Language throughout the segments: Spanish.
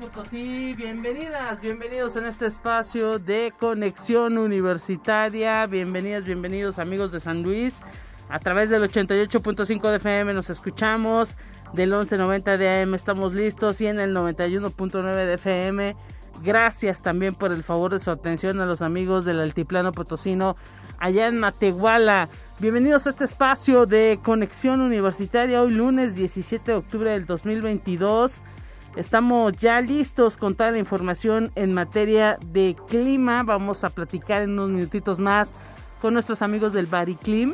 Potosí, bienvenidas, bienvenidos en este espacio de conexión universitaria, bienvenidas, bienvenidos amigos de San Luis, a través del 88.5 de FM nos escuchamos, del 11.90 de AM estamos listos y en el 91.9 de FM, gracias también por el favor de su atención a los amigos del Altiplano Potosino, allá en Matehuala, bienvenidos a este espacio de conexión universitaria, hoy lunes 17 de octubre del 2022, Estamos ya listos con toda la información en materia de clima. Vamos a platicar en unos minutitos más con nuestros amigos del Bariclim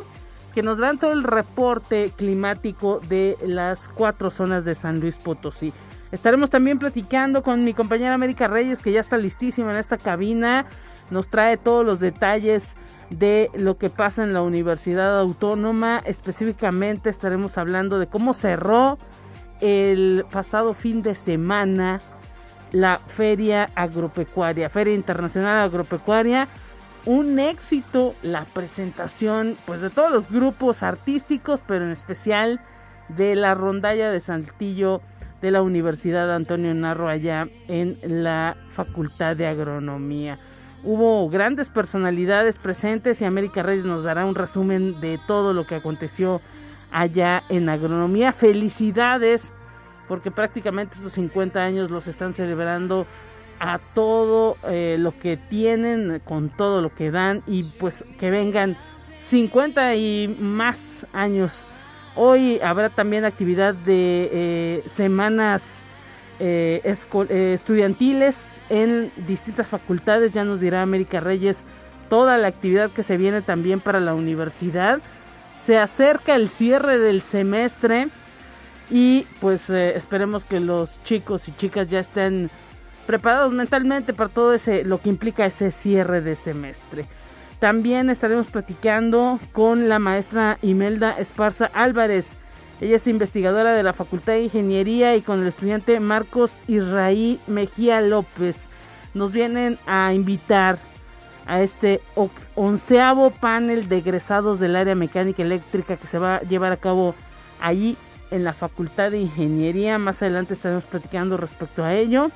que nos dan todo el reporte climático de las cuatro zonas de San Luis Potosí. Estaremos también platicando con mi compañera América Reyes que ya está listísima en esta cabina. Nos trae todos los detalles de lo que pasa en la Universidad Autónoma. Específicamente estaremos hablando de cómo cerró el pasado fin de semana la Feria Agropecuaria, Feria Internacional Agropecuaria. Un éxito la presentación pues de todos los grupos artísticos, pero en especial de la rondalla de Saltillo de la Universidad Antonio Narro allá en la Facultad de Agronomía. Hubo grandes personalidades presentes y América Reyes nos dará un resumen de todo lo que aconteció allá en agronomía. Felicidades porque prácticamente estos 50 años los están celebrando a todo eh, lo que tienen, con todo lo que dan y pues que vengan 50 y más años. Hoy habrá también actividad de eh, semanas eh, estudiantiles en distintas facultades, ya nos dirá América Reyes toda la actividad que se viene también para la universidad. Se acerca el cierre del semestre y pues eh, esperemos que los chicos y chicas ya estén preparados mentalmente para todo ese lo que implica ese cierre de semestre. También estaremos platicando con la maestra Imelda Esparza Álvarez. Ella es investigadora de la Facultad de Ingeniería y con el estudiante Marcos Israí Mejía López. Nos vienen a invitar a este onceavo panel de egresados del área mecánica eléctrica que se va a llevar a cabo allí en la Facultad de Ingeniería. Más adelante estaremos platicando respecto a ello.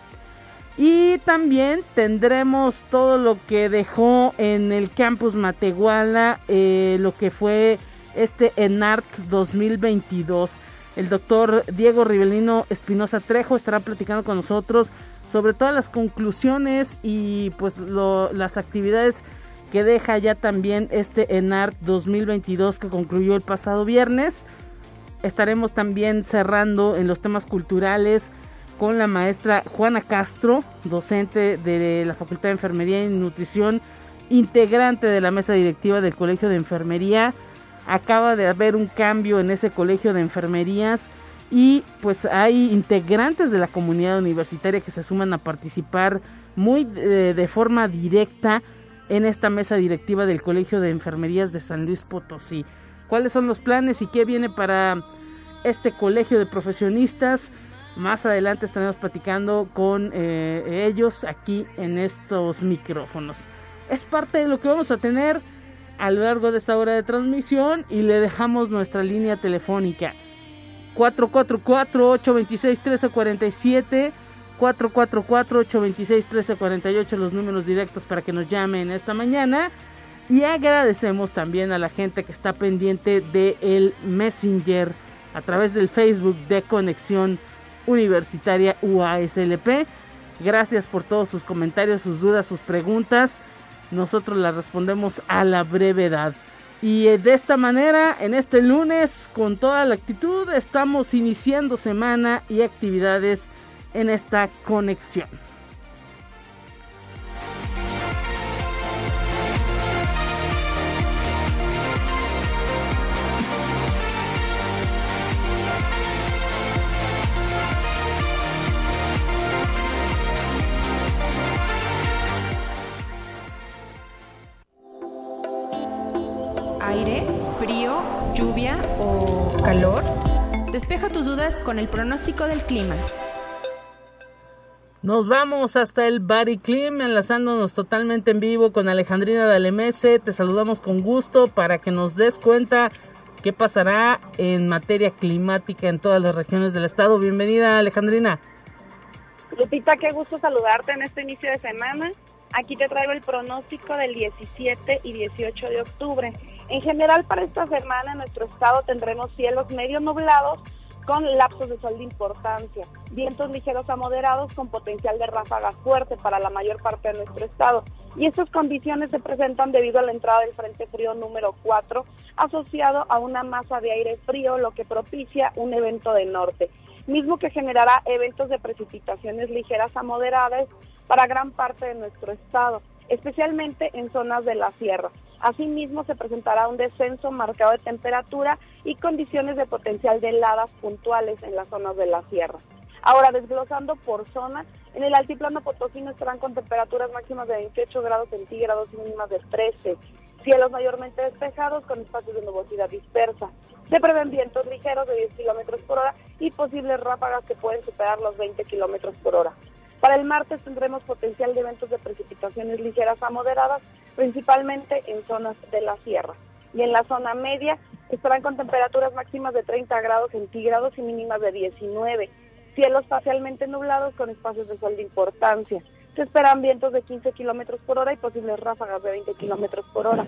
Y también tendremos todo lo que dejó en el campus Matehuala, eh, lo que fue este ENART 2022. El doctor Diego Rivelino Espinosa Trejo estará platicando con nosotros sobre todas las conclusiones y pues las actividades que deja ya también este ENART 2022 que concluyó el pasado viernes. Estaremos también cerrando en los temas culturales con la maestra Juana Castro, docente de la Facultad de Enfermería y Nutrición, integrante de la mesa directiva del Colegio de Enfermería. Acaba de haber un cambio en ese colegio de enfermerías y pues hay integrantes de la comunidad universitaria que se suman a participar muy eh, de forma directa en esta mesa directiva del Colegio de Enfermerías de San Luis Potosí. ¿Cuáles son los planes y qué viene para este colegio de profesionistas? Más adelante estaremos platicando con eh, ellos aquí en estos micrófonos. Es parte de lo que vamos a tener a lo largo de esta hora de transmisión y le dejamos nuestra línea telefónica 444-826-1347, 444-826-1348, los números directos para que nos llamen esta mañana. Y agradecemos también a la gente que está pendiente del el Messenger a través del Facebook de Conexión Universitaria UASLP. Gracias por todos sus comentarios, sus dudas, sus preguntas. Nosotros las respondemos a la brevedad. Y eh, de esta manera, en este lunes, con toda la actitud, estamos iniciando semana y actividades en esta conexión. aire frío, lluvia o calor? Despeja tus dudas con el pronóstico del clima. Nos vamos hasta el Body Clim, enlazándonos totalmente en vivo con Alejandrina Dalemese. Te saludamos con gusto para que nos des cuenta qué pasará en materia climática en todas las regiones del estado. Bienvenida, Alejandrina. Lupita, qué gusto saludarte en este inicio de semana. Aquí te traigo el pronóstico del 17 y 18 de octubre. En general, para esta semana en nuestro estado tendremos cielos medio nublados con lapsos de sol de importancia, vientos ligeros a moderados con potencial de ráfaga fuerte para la mayor parte de nuestro estado. Y estas condiciones se presentan debido a la entrada del Frente Frío número 4, asociado a una masa de aire frío, lo que propicia un evento de norte, mismo que generará eventos de precipitaciones ligeras a moderadas para gran parte de nuestro estado, especialmente en zonas de la sierra. Asimismo, se presentará un descenso marcado de temperatura y condiciones de potencial de heladas puntuales en las zonas de la sierra. Ahora, desglosando por zona, en el altiplano potosino estarán con temperaturas máximas de 28 grados centígrados y mínimas de 13. Cielos mayormente despejados con espacios de nubosidad dispersa. Se prevén vientos ligeros de 10 kilómetros por hora y posibles ráfagas que pueden superar los 20 kilómetros por hora. Para el martes tendremos potencial de eventos de precipitaciones ligeras a moderadas, principalmente en zonas de la sierra. Y en la zona media estarán con temperaturas máximas de 30 grados centígrados y mínimas de 19. Cielos parcialmente nublados con espacios de sol de importancia. Se esperan vientos de 15 kilómetros por hora y posibles ráfagas de 20 kilómetros por hora.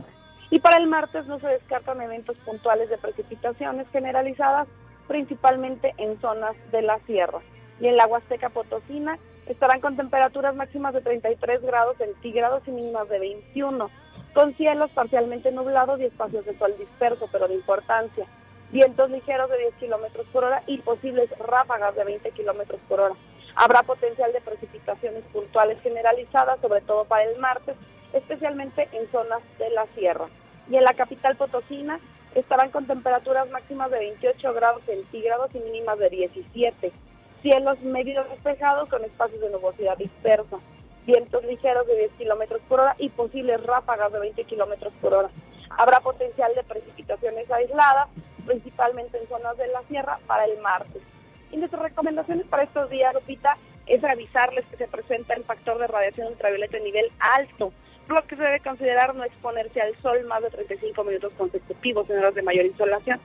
Y para el martes no se descartan eventos puntuales de precipitaciones generalizadas, principalmente en zonas de la sierra. Y en la Huasteca Potosina estarán con temperaturas máximas de 33 grados centígrados y mínimas de 21, con cielos parcialmente nublados y espacios de sol disperso, pero de importancia. Vientos ligeros de 10 kilómetros por hora y posibles ráfagas de 20 kilómetros por hora. Habrá potencial de precipitaciones puntuales generalizadas, sobre todo para el martes, especialmente en zonas de la sierra. Y en la capital potosina estarán con temperaturas máximas de 28 grados centígrados y mínimas de 17 cielos medio despejados con espacios de nubosidad dispersa, vientos ligeros de 10 kilómetros por hora y posibles ráfagas de 20 kilómetros por hora. Habrá potencial de precipitaciones aisladas, principalmente en zonas de la sierra, para el martes. Y nuestras recomendaciones para estos días, Lupita, es avisarles que se presenta el factor de radiación ultravioleta en nivel alto, por lo que se debe considerar no exponerse al sol más de 35 minutos consecutivos en horas de mayor insolación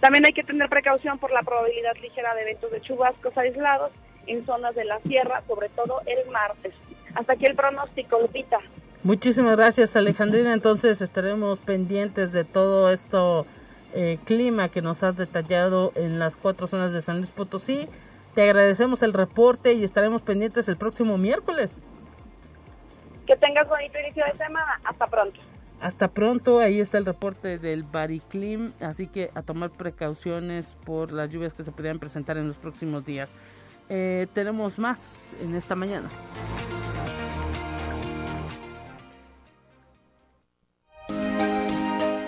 también hay que tener precaución por la probabilidad ligera de eventos de chubascos aislados en zonas de la sierra, sobre todo el martes. Hasta aquí el pronóstico, Lupita. Muchísimas gracias, Alejandrina. Entonces estaremos pendientes de todo esto eh, clima que nos has detallado en las cuatro zonas de San Luis Potosí. Te agradecemos el reporte y estaremos pendientes el próximo miércoles. Que tengas bonito inicio de semana. Hasta pronto. Hasta pronto, ahí está el reporte del Bariclim, así que a tomar precauciones por las lluvias que se podrían presentar en los próximos días. Eh, tenemos más en esta mañana.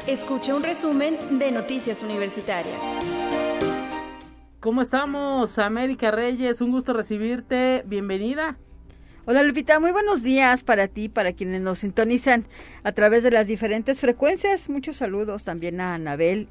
Escucha un resumen de Noticias Universitarias. ¿Cómo estamos, América Reyes? Un gusto recibirte. Bienvenida. Hola Lupita, muy buenos días para ti, para quienes nos sintonizan a través de las diferentes frecuencias. Muchos saludos también a Anabel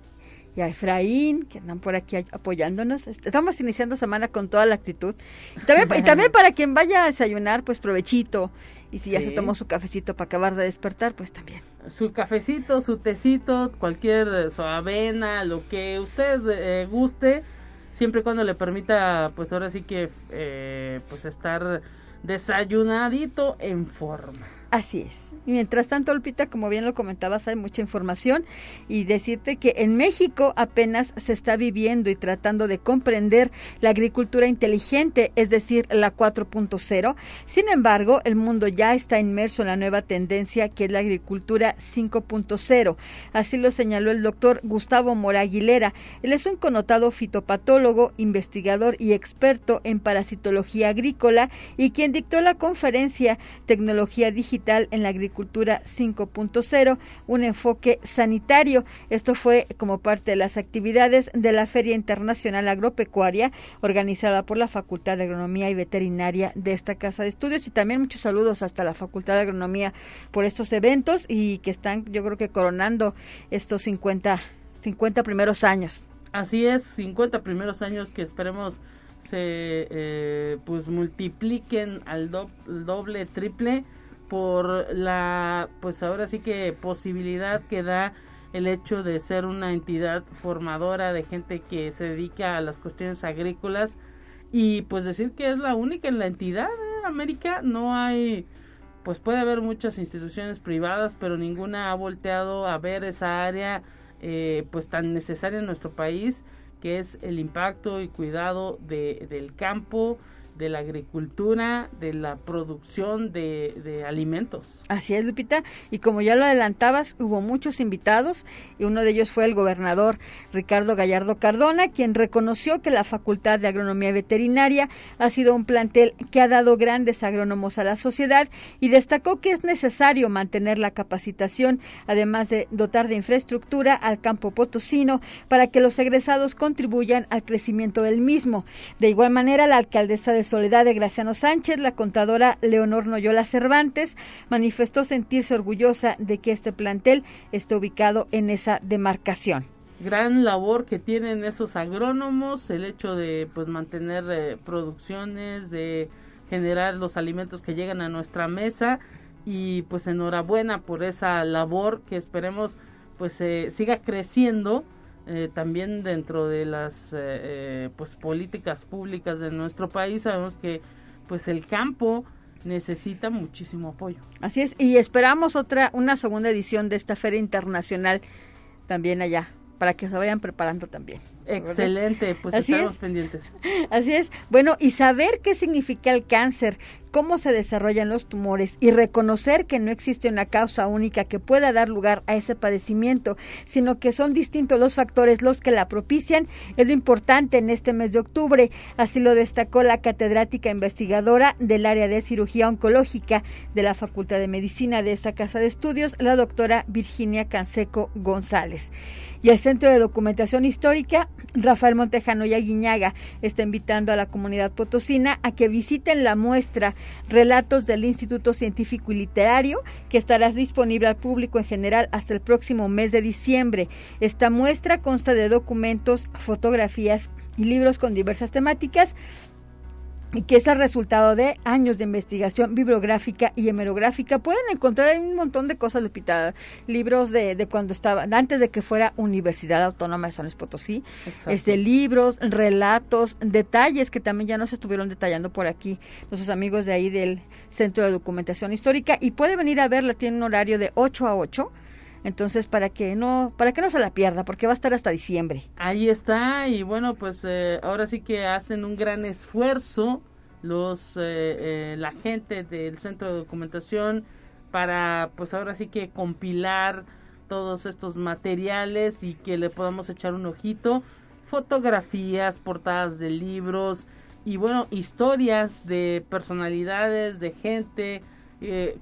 y a Efraín, que andan por aquí apoyándonos. Estamos iniciando semana con toda la actitud. Y también, también para quien vaya a desayunar, pues provechito. Y si ya se tomó su cafecito para acabar de despertar, pues también. Su cafecito, su tecito, cualquier eh, su avena, lo que usted eh, guste, siempre y cuando le permita, pues ahora sí que, eh, pues estar desayunadito en forma. Así es. Mientras tanto, Olpita, como bien lo comentabas, hay mucha información y decirte que en México apenas se está viviendo y tratando de comprender la agricultura inteligente, es decir, la 4.0. Sin embargo, el mundo ya está inmerso en la nueva tendencia que es la agricultura 5.0. Así lo señaló el doctor Gustavo Mora Aguilera. Él es un connotado fitopatólogo, investigador y experto en parasitología agrícola y quien dictó la conferencia Tecnología Digital en la Agricultura 5.0, un enfoque sanitario. Esto fue como parte de las actividades de la Feria Internacional Agropecuaria organizada por la Facultad de Agronomía y Veterinaria de esta casa de estudios y también muchos saludos hasta la Facultad de Agronomía por estos eventos y que están yo creo que coronando estos 50 50 primeros años. Así es, 50 primeros años que esperemos se eh, pues multipliquen al doble, triple por la pues ahora sí que posibilidad que da el hecho de ser una entidad formadora de gente que se dedica a las cuestiones agrícolas y pues decir que es la única en la entidad de América no hay pues puede haber muchas instituciones privadas pero ninguna ha volteado a ver esa área eh, pues tan necesaria en nuestro país que es el impacto y cuidado de, del campo de la agricultura, de la producción de, alimentos. Así es, Lupita. Y como ya lo adelantabas, hubo muchos invitados y uno de ellos fue el gobernador Ricardo Gallardo Cardona, quien reconoció que la Facultad de Agronomía Veterinaria ha sido un plantel que ha dado grandes agrónomos a la sociedad y destacó que es necesario mantener la capacitación, además de dotar de infraestructura al campo potosino para que los egresados contribuyan al crecimiento del mismo. De igual manera, la alcaldesa de Soledad de Graciano Sánchez, la contadora Leonor Noyola Cervantes manifestó sentirse orgullosa de que este plantel esté ubicado en esa demarcación. Gran labor que tienen esos agrónomos, el hecho de pues mantener eh, producciones, de generar los alimentos que llegan a nuestra mesa y pues enhorabuena por esa labor que esperemos pues siga creciendo eh, también dentro de las eh, eh, pues políticas públicas de nuestro país sabemos que pues el campo necesita muchísimo apoyo. Así es, y esperamos otra, una segunda edición de esta feria internacional también allá, para que se vayan preparando también. Excelente, pues estamos pendientes. Así es. Bueno, y saber qué significa el cáncer, cómo se desarrollan los tumores y reconocer que no existe una causa única que pueda dar lugar a ese padecimiento, sino que son distintos los factores los que la propician, es lo importante en este mes de octubre. Así lo destacó la catedrática investigadora del área de cirugía oncológica de la Facultad de Medicina de esta casa de estudios, la doctora Virginia Canseco González. Y el Centro de Documentación Histórica Rafael Montejano y Aguiñaga está invitando a la comunidad potosina a que visiten la muestra Relatos del Instituto Científico y Literario, que estará disponible al público en general hasta el próximo mes de diciembre. Esta muestra consta de documentos, fotografías y libros con diversas temáticas que es el resultado de años de investigación bibliográfica y hemerográfica. Pueden encontrar un montón de cosas, Lupita, libros de, de cuando estaba, antes de que fuera Universidad Autónoma de San Luis Potosí, este, libros, relatos, detalles que también ya nos estuvieron detallando por aquí nuestros amigos de ahí del Centro de Documentación Histórica y puede venir a verla, tiene un horario de 8 a 8 entonces, para que no, para que no se la pierda, porque va a estar hasta diciembre. Ahí está, y bueno, pues eh, ahora sí que hacen un gran esfuerzo los eh, eh, la gente del centro de documentación para, pues ahora sí que compilar todos estos materiales y que le podamos echar un ojito, fotografías, portadas de libros y bueno, historias de personalidades, de gente,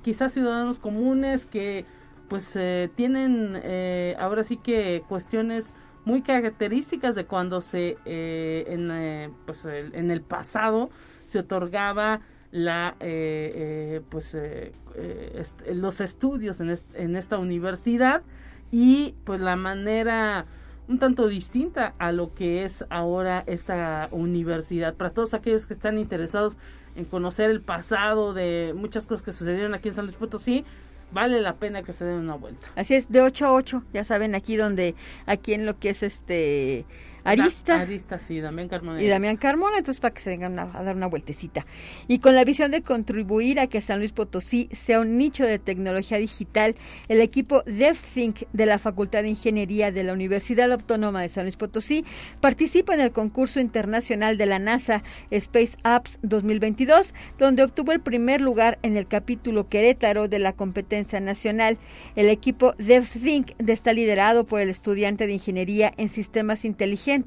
quizás ciudadanos comunes que pues eh, tienen eh, ahora sí que cuestiones muy características de cuando se eh, en, pues, en el pasado se otorgaba la pues los estudios en, en esta universidad y pues la manera un tanto distinta a lo que es ahora esta universidad. Para todos aquellos que están interesados en conocer el pasado de muchas cosas que sucedieron aquí en San Luis Potosí, vale la pena que se den una vuelta. Así es, de 8 a 8, ya saben, aquí donde, aquí en lo que es este Arista. Arista, sí, Damián Carmona. Y Damián Carmona, entonces para que se vengan a, dar una vueltecita. Y con la visión de contribuir a que San Luis Potosí sea un nicho de tecnología digital, el equipo DevThink de la Facultad de Ingeniería de la Universidad Autónoma de San Luis Potosí participa en el concurso internacional de la NASA Space Apps 2022, donde obtuvo el primer lugar en el capítulo Querétaro de la competencia nacional. El equipo DevThink está liderado por el estudiante de Ingeniería en Sistemas Inteligentes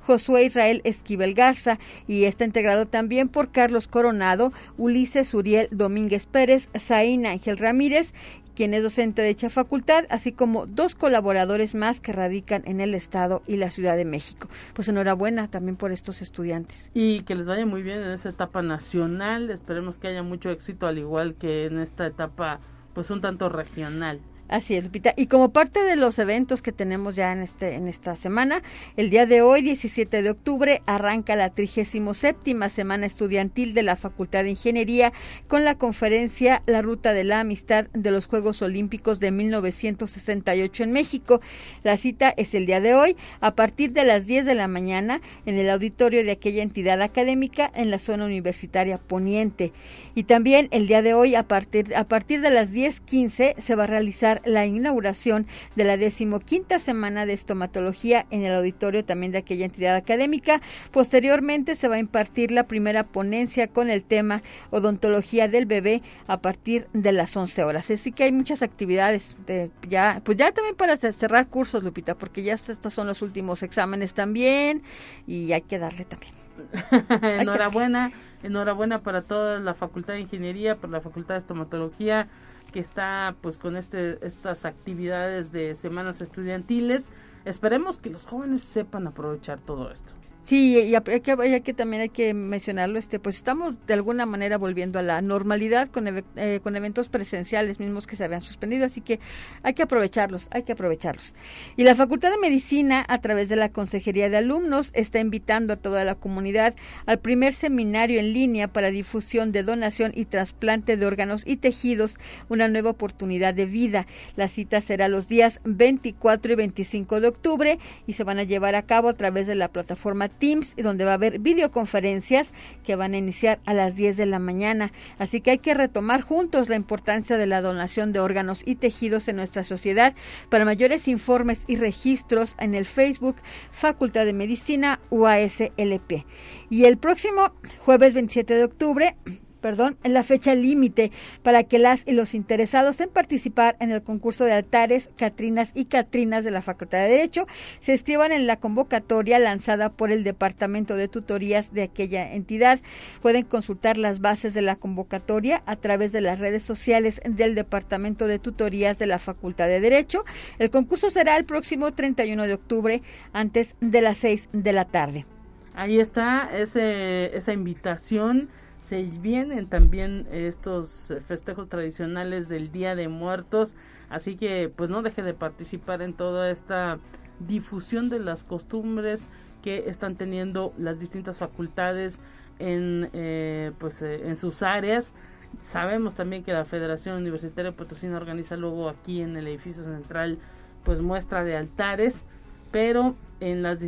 Josué Israel Esquivel Garza, y está integrado también por Carlos Coronado, Ulises Uriel Domínguez Pérez, Zain Ángel Ramírez, quien es docente de dicha facultad, así como dos colaboradores más que radican en el Estado y la Ciudad de México. Pues enhorabuena también por estos estudiantes. Y que les vaya muy bien en esa etapa nacional. Esperemos que haya mucho éxito, al igual que en esta etapa, pues un tanto regional. Así es, Lupita. Y como parte de los eventos que tenemos ya en este en esta semana, el día de hoy, 17 de octubre, arranca la 37 Semana Estudiantil de la Facultad de Ingeniería con la conferencia La Ruta de la Amistad de los Juegos Olímpicos de 1968 en México. La cita es el día de hoy a partir de las 10 de la mañana en el auditorio de aquella entidad académica en la zona universitaria Poniente. Y también el día de hoy a partir a partir de las 10:15 se va a realizar la inauguración de la decimoquinta semana de estomatología en el auditorio también de aquella entidad académica. Posteriormente se va a impartir la primera ponencia con el tema odontología del bebé a partir de las 11 horas. Así que hay muchas actividades de, ya, pues ya también para cerrar cursos, Lupita, porque ya estos son los últimos exámenes también y hay que darle también. enhorabuena, enhorabuena para toda la Facultad de Ingeniería, por la Facultad de Estomatología, que está pues con este, estas actividades de semanas estudiantiles. Esperemos que los jóvenes sepan aprovechar todo esto. Sí, y hay que, también hay que mencionarlo, este, pues estamos de alguna manera volviendo a la normalidad con, eh, con eventos presenciales mismos que se habían suspendido, así que hay que aprovecharlos, hay que aprovecharlos. Y la Facultad de Medicina, a través de la Consejería de Alumnos, está invitando a toda la comunidad al primer seminario en línea para difusión de donación y trasplante de órganos y tejidos, una nueva oportunidad de vida. La cita será los días 24 y 25 de octubre y se van a llevar a cabo a través de la plataforma Teams, donde va a haber videoconferencias que van a iniciar a las 10 de la mañana. Así que hay que retomar juntos la importancia de la donación de órganos y tejidos en nuestra sociedad. Para mayores informes y registros en el Facebook Facultad de Medicina UASLP. Y el próximo jueves 27 de octubre perdón, en la fecha límite para que las y los interesados en participar en el concurso de altares, Catrinas y Catrinas de la Facultad de Derecho se escriban en la convocatoria lanzada por el Departamento de Tutorías de aquella entidad. Pueden consultar las bases de la convocatoria a través de las redes sociales del Departamento de Tutorías de la Facultad de Derecho. El concurso será el próximo 31 de octubre antes de las 6 de la tarde. Ahí está ese, esa invitación se vienen también estos festejos tradicionales del Día de Muertos, así que pues no deje de participar en toda esta difusión de las costumbres que están teniendo las distintas facultades en eh, pues eh, en sus áreas. Sabemos también que la Federación Universitaria Potosí organiza luego aquí en el edificio central pues muestra de altares pero en las,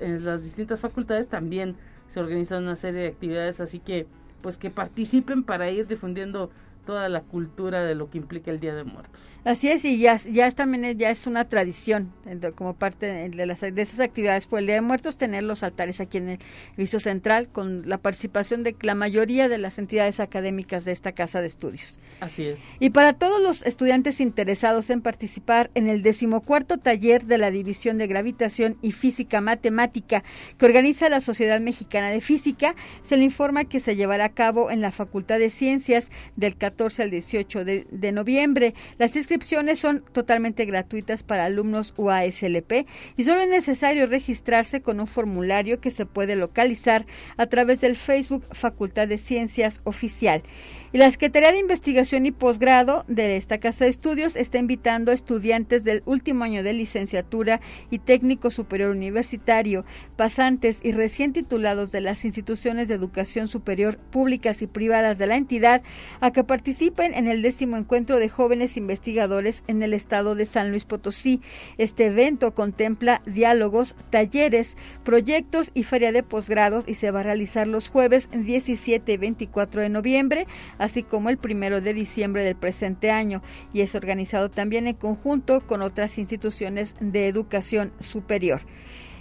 en las distintas facultades también se organizan una serie de actividades así que pues que participen para ir difundiendo toda la cultura de lo que implica el Día de Muertos. Así es, y ya, ya es, también ya es una tradición como parte de, las, de esas actividades por el Día de Muertos tener los altares aquí en el Viso Central con la participación de la mayoría de las entidades académicas de esta casa de estudios. Así es. Y para todos los estudiantes interesados en participar en el decimocuarto taller de la División de Gravitación y Física Matemática que organiza la Sociedad Mexicana de Física, se le informa que se llevará a cabo en la Facultad de Ciencias del 14 al 18 de, noviembre. Las inscripciones son totalmente gratuitas para alumnos UASLP y solo es necesario registrarse con un formulario que se puede localizar a través del Facebook Facultad de Ciencias Oficial. Y la Secretaría de Investigación y Posgrado de esta Casa de Estudios está invitando a estudiantes del último año de licenciatura y técnico superior universitario, pasantes y recién titulados de las instituciones de educación superior públicas y privadas de la entidad a que participen en el décimo encuentro de jóvenes investigadores en el estado de San Luis Potosí. Este evento contempla diálogos, talleres, proyectos y feria de posgrados y se va a realizar los jueves 17 y 24 de noviembre así como el primero de diciembre del presente año, y es organizado también en conjunto con otras instituciones de educación superior.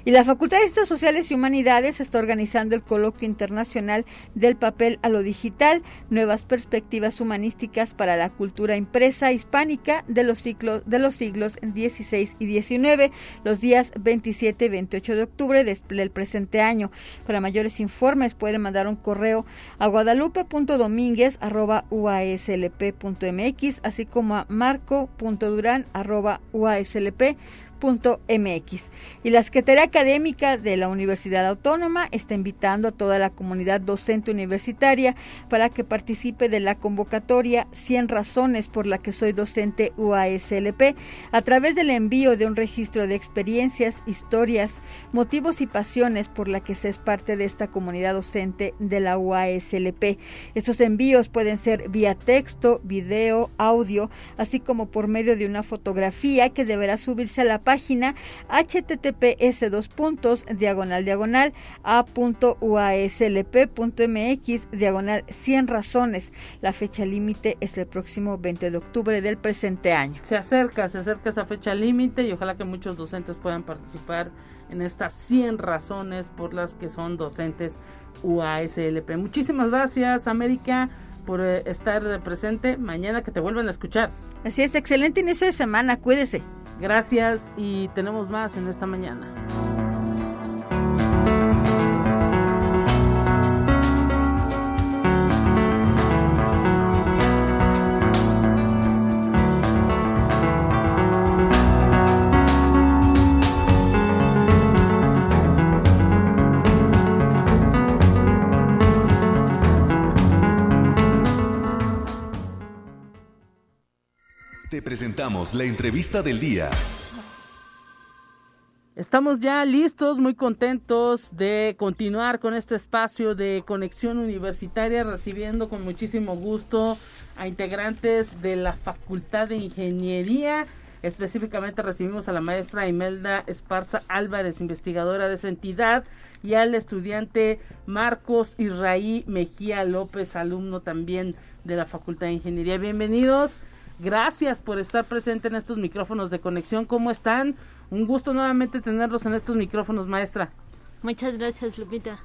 Y la Facultad de Ciencias Sociales y Humanidades está organizando el coloquio internacional del papel a lo digital, nuevas perspectivas humanísticas para la cultura impresa hispánica de los, siglos, de los siglos XVI y XIX, los días 27 y 28 de octubre del presente año. Para mayores informes pueden mandar un correo a guadalupe.domínguez.uaslp.mx, así como a marco.duran.uaslp.mx MX. Y la Secretaría Académica de la Universidad Autónoma está invitando a toda la comunidad docente universitaria para que participe de la convocatoria 100 razones por la que soy docente UASLP a través del envío de un registro de experiencias, historias, motivos y pasiones por la que se es parte de esta comunidad docente de la UASLP. Estos envíos pueden ser vía texto, video, audio, así como por medio de una fotografía que deberá subirse a la página https dos puntos diagonal diagonal a.uaslp.mx diagonal 100 razones. La fecha límite es el próximo 20 de octubre del presente año. Se acerca, se acerca esa fecha límite y ojalá que muchos docentes puedan participar en estas 100 razones por las que son docentes UASLP. Muchísimas gracias, América, por eh, estar presente. Mañana que te vuelvan a escuchar. Así es, excelente inicio de semana, cuídese. Gracias y tenemos más en esta mañana. Presentamos la entrevista del día. Estamos ya listos, muy contentos de continuar con este espacio de conexión universitaria, recibiendo con muchísimo gusto a integrantes de la Facultad de Ingeniería. Específicamente recibimos a la maestra Imelda Esparza Álvarez, investigadora de esa entidad, y al estudiante Marcos Israí Mejía López, alumno también de la Facultad de Ingeniería. Bienvenidos. Gracias por estar presente en estos micrófonos de conexión. ¿Cómo están? Un gusto nuevamente tenerlos en estos micrófonos, maestra. Muchas gracias, Lupita,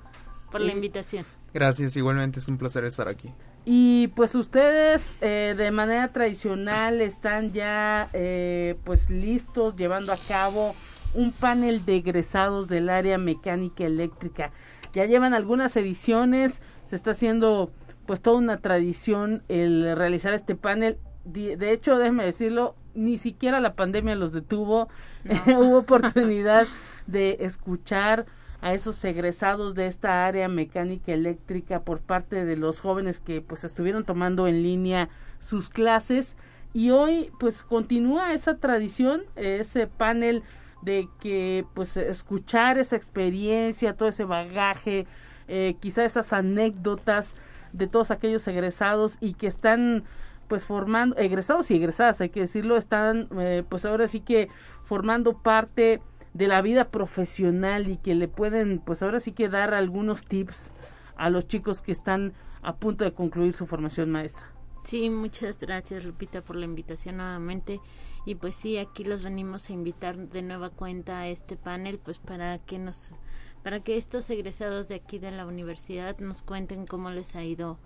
por la invitación. Gracias, igualmente es un placer estar aquí. Y pues ustedes eh, de manera tradicional están ya eh, pues listos llevando a cabo un panel de egresados del área mecánica eléctrica. Ya llevan algunas ediciones, se está haciendo pues toda una tradición el realizar este panel de hecho, déjeme decirlo, ni siquiera la pandemia los detuvo. Hubo oportunidad de escuchar a esos egresados de esta área mecánica eléctrica por parte de los jóvenes que pues estuvieron tomando en línea sus clases y hoy pues continúa esa tradición, ese panel de que pues escuchar esa experiencia, todo ese bagaje, eh, quizá esas anécdotas de todos aquellos egresados y que están pues formando, egresados y egresadas, hay que decirlo, están eh, pues ahora sí que formando parte de la vida profesional y que le pueden pues ahora sí que dar algunos tips a los chicos que están a punto de concluir su formación maestra. Sí, muchas gracias Lupita por la invitación nuevamente y pues sí, aquí los venimos a invitar de nueva cuenta a este panel pues para que nos para que estos egresados de aquí de la universidad nos cuenten cómo les ha ido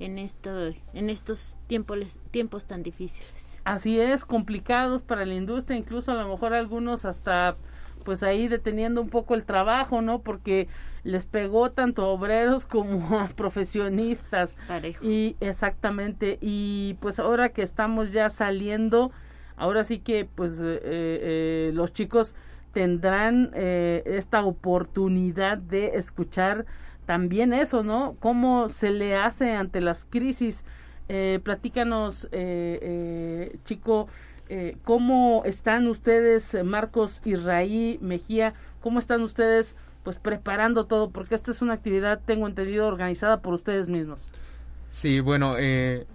en, esto, en estos tiempos, tiempos tan difíciles. Así es, complicados para la industria, incluso a lo mejor algunos hasta pues ahí deteniendo un poco el trabajo, ¿no? Porque les pegó tanto a obreros como a profesionistas. Y exactamente, y pues ahora que estamos ya saliendo, ahora sí que pues eh, eh, los chicos tendrán eh, esta oportunidad de escuchar también eso, ¿no? ¿Cómo se le hace ante las crisis? Eh, platícanos, eh, eh, chico, eh, ¿cómo están ustedes, Marcos Israí Mejía? ¿Cómo están ustedes, pues, preparando todo? Porque esta es una actividad, tengo entendido, organizada por ustedes mismos. Sí, bueno,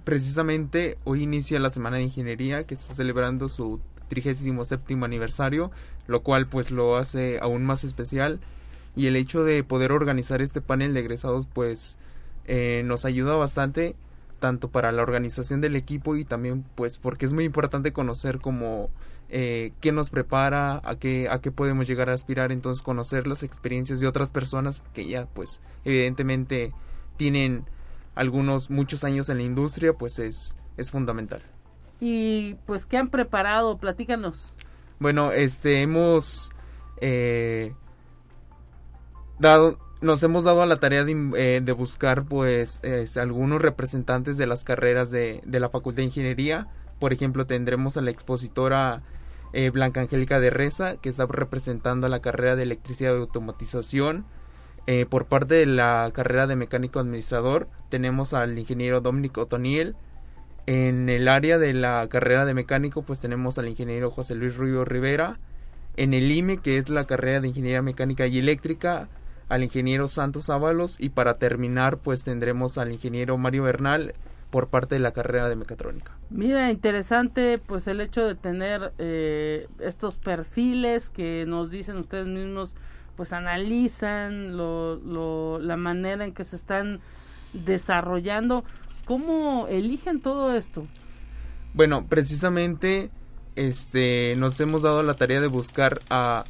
precisamente hoy inicia la Semana de Ingeniería que está celebrando su 37 aniversario, lo cual pues lo hace aún más especial y el hecho de poder organizar este panel de egresados pues eh, nos ayuda bastante tanto para la organización del equipo y también pues porque es muy importante conocer como eh, qué nos prepara, a qué, a qué podemos llegar a aspirar, entonces conocer las experiencias de otras personas que ya pues evidentemente tienen algunos muchos años en la industria pues es, es fundamental. Y pues qué han preparado, platícanos. Bueno, este hemos eh, dado, nos hemos dado a la tarea de, eh, de buscar pues algunos representantes de las carreras de, de, la Facultad de Ingeniería. Por ejemplo, tendremos a la expositora eh, Blanca Angélica de Reza, que está representando la carrera de electricidad y automatización. Eh, por parte de la carrera de mecánico administrador tenemos al ingeniero Dominic Otoniel. En el área de la carrera de mecánico pues tenemos al ingeniero José Luis Rubio Rivera. En el IME que es la carrera de ingeniería mecánica y eléctrica al ingeniero Santos Ábalos y para terminar pues tendremos al ingeniero Mario Bernal por parte de la carrera de mecatrónica. Mira, interesante pues el hecho de tener eh, estos perfiles que nos dicen ustedes mismos pues analizan lo, lo, la manera en que se están desarrollando. ¿Cómo eligen todo esto? Bueno, precisamente este nos hemos dado la tarea de buscar a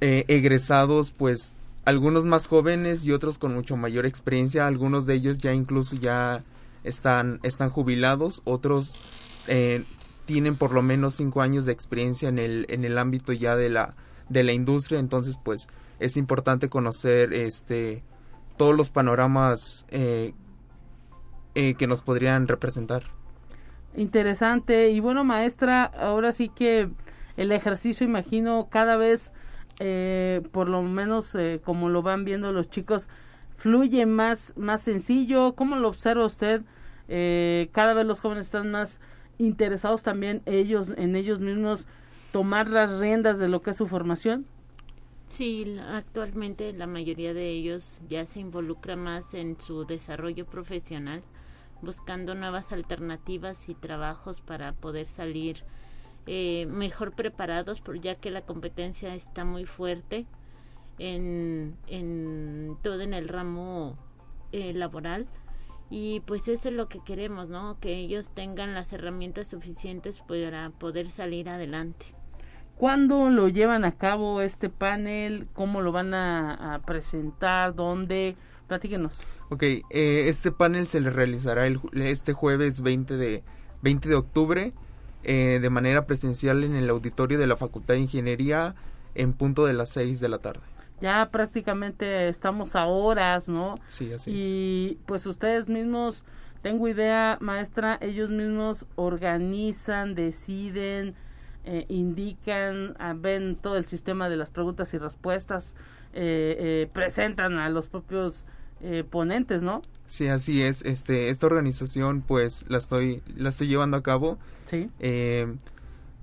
eh, egresados pues algunos más jóvenes y otros con mucho mayor experiencia. Algunos de ellos ya incluso ya están están jubilados. Otros eh, tienen por lo menos cinco años de experiencia en el en el ámbito ya de la de la industria. Entonces pues es importante conocer este todos los panoramas eh, eh, que nos podrían representar. Interesante. Y bueno maestra ahora sí que el ejercicio imagino cada vez eh, por lo menos eh, como lo van viendo los chicos fluye más más sencillo cómo lo observa usted eh, cada vez los jóvenes están más interesados también ellos en ellos mismos tomar las riendas de lo que es su formación? Sí, actualmente la mayoría de ellos ya se involucra más en su desarrollo profesional, buscando nuevas alternativas y trabajos para poder salir eh, mejor preparados, por, ya que la competencia está muy fuerte en, en todo en el ramo eh, laboral y pues eso es lo que queremos, ¿no? Que ellos tengan las herramientas suficientes para poder salir adelante. ¿Cuándo lo llevan a cabo este panel? ¿Cómo lo van a, presentar? ¿Dónde? Platíquenos. Ok, eh, este panel se le realizará el, este jueves 20 de, 20 de octubre eh, de manera presencial en el auditorio de la Facultad de Ingeniería en punto de las 6 de la tarde. Ya prácticamente estamos a horas, ¿no? Sí, así y pues ustedes mismos, tengo idea, maestra, ellos mismos organizan, deciden, eh, indican, ah, ven todo el sistema de las preguntas y respuestas, eh, eh, presentan a los propios ponentes, ¿no? Sí, así es. Este, esta organización, pues, la estoy, la estoy llevando a cabo. Sí.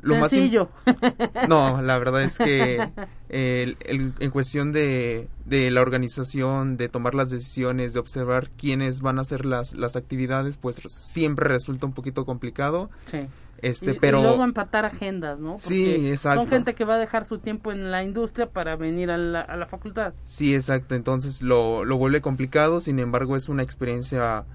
lo Sencillo. Más no, la verdad es que en cuestión de, de la organización, de tomar las decisiones, de observar quiénes van a hacer las, las actividades, pues siempre resulta un poquito complicado. Sí. Este, pero... luego empatar agendas, ¿no? sí, exacto. Son gente que va a dejar su tiempo en la industria para venir a la, a la facultad. Sí, exacto. Entonces lo, lo vuelve complicado, sin embargo es una experiencia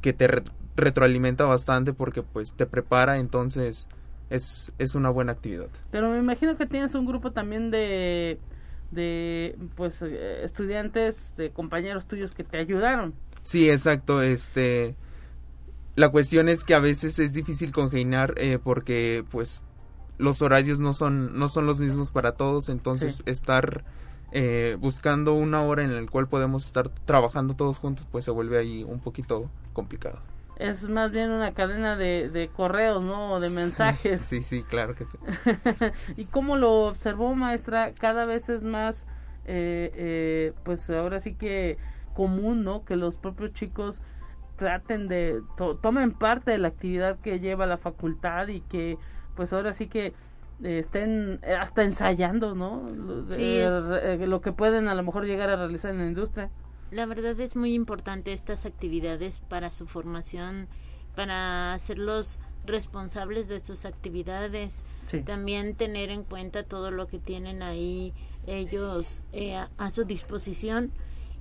que te retroalimenta bastante porque pues te prepara, entonces es, es una buena actividad. Pero me imagino que tienes un grupo también de de pues eh, estudiantes, de compañeros tuyos que te ayudaron. Sí, exacto, este la cuestión es que a veces es difícil congeniar eh, porque pues los horarios no son no son los mismos para todos. Entonces estar eh, buscando una hora en la cual podemos estar trabajando todos juntos pues se vuelve ahí un poquito complicado. Es más bien una cadena de, de correos no de mensajes. sí sí claro que sí. Y cómo lo observó maestra cada vez es más eh, pues ahora sí que común no que los propios chicos traten de, tomen parte de la actividad que lleva la facultad y que pues ahora sí que eh, estén eh, hasta ensayando, ¿no? Eh, lo que pueden a lo mejor llegar a realizar en la industria. La verdad es muy importante estas actividades para su formación, para hacerlos responsables de sus actividades. También tener en cuenta todo lo que tienen ahí ellos a su disposición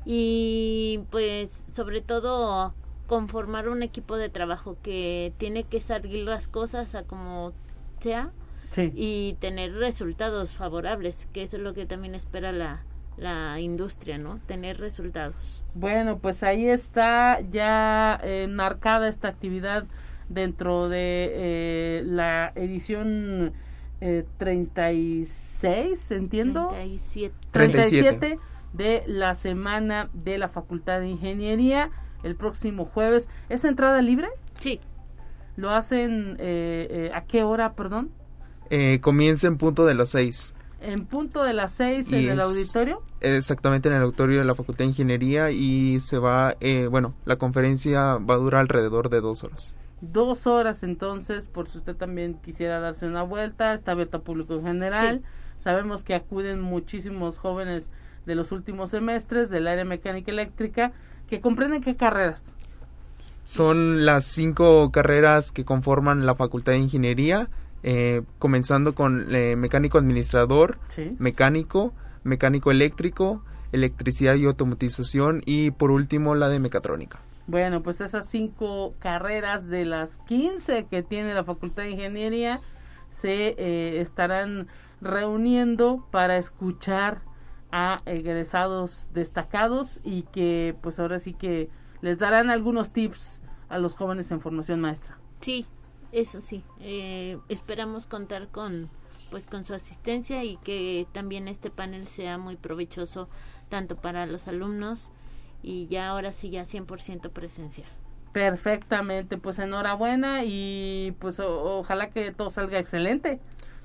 y pues sobre todo conformar un equipo de trabajo que tiene que salir las cosas a como sea y tener resultados favorables, que eso es lo que también espera la, la industria, ¿no? Tener resultados. Bueno, pues ahí está ya eh, marcada esta actividad dentro de eh, la edición eh, 36, entiendo. 37. 37 de la semana de la Facultad de Ingeniería el próximo jueves. ¿Es entrada libre? Sí. ¿Lo hacen eh, eh, a qué hora, perdón? Eh, comienza en punto de las seis. En punto de las seis en el auditorio. Exactamente en el auditorio de la Facultad de Ingeniería y se va, eh, bueno, la conferencia va a durar alrededor de dos horas. Dos horas entonces, por si usted también quisiera darse una vuelta, está abierta a público en general. Sabemos que acuden muchísimos jóvenes de los últimos semestres del área mecánica eléctrica que comprenden qué carreras. Son las cinco carreras que conforman la Facultad de Ingeniería, eh, comenzando con eh, mecánico administrador, mecánico, mecánico eléctrico, electricidad y automatización y por último la de mecatrónica. Bueno, pues esas cinco carreras de las 15 que tiene la Facultad de Ingeniería se eh, estarán reuniendo para escuchar a egresados destacados y que pues ahora sí que les darán algunos tips a los jóvenes en formación maestra. Sí, eso sí. Eh, esperamos contar con pues con su asistencia y que también este panel sea muy provechoso tanto para los alumnos y ya ahora sí ya 100% presencial. Perfectamente, pues enhorabuena y pues ojalá que todo salga excelente.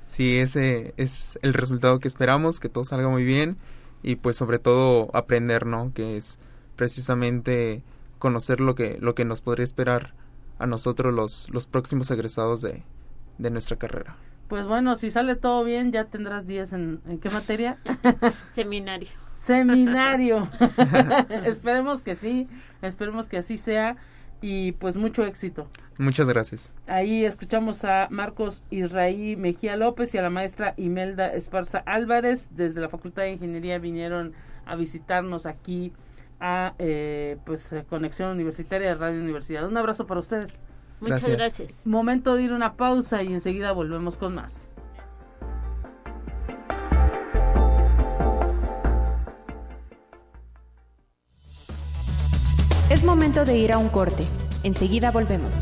Sí, ese es el resultado que esperamos, que todo salga muy bien y pues sobre todo aprender, ¿no? Que es precisamente conocer lo que, lo que nos podría esperar a nosotros los, los próximos egresados de, de nuestra carrera. Pues bueno, si sale todo bien, ya tendrás 10 en, en qué materia? Seminario. Seminario. esperemos que sí, esperemos que así sea y pues mucho éxito. Muchas gracias. Ahí escuchamos a Marcos Israí Mejía López y a la maestra Imelda Esparza Álvarez. Desde la Facultad de Ingeniería vinieron a visitarnos aquí a eh, pues Conexión Universitaria de Radio Universidad. Un abrazo para ustedes. Muchas gracias. Momento de ir a una pausa y enseguida volvemos con más. Es momento de ir a un corte. Enseguida volvemos.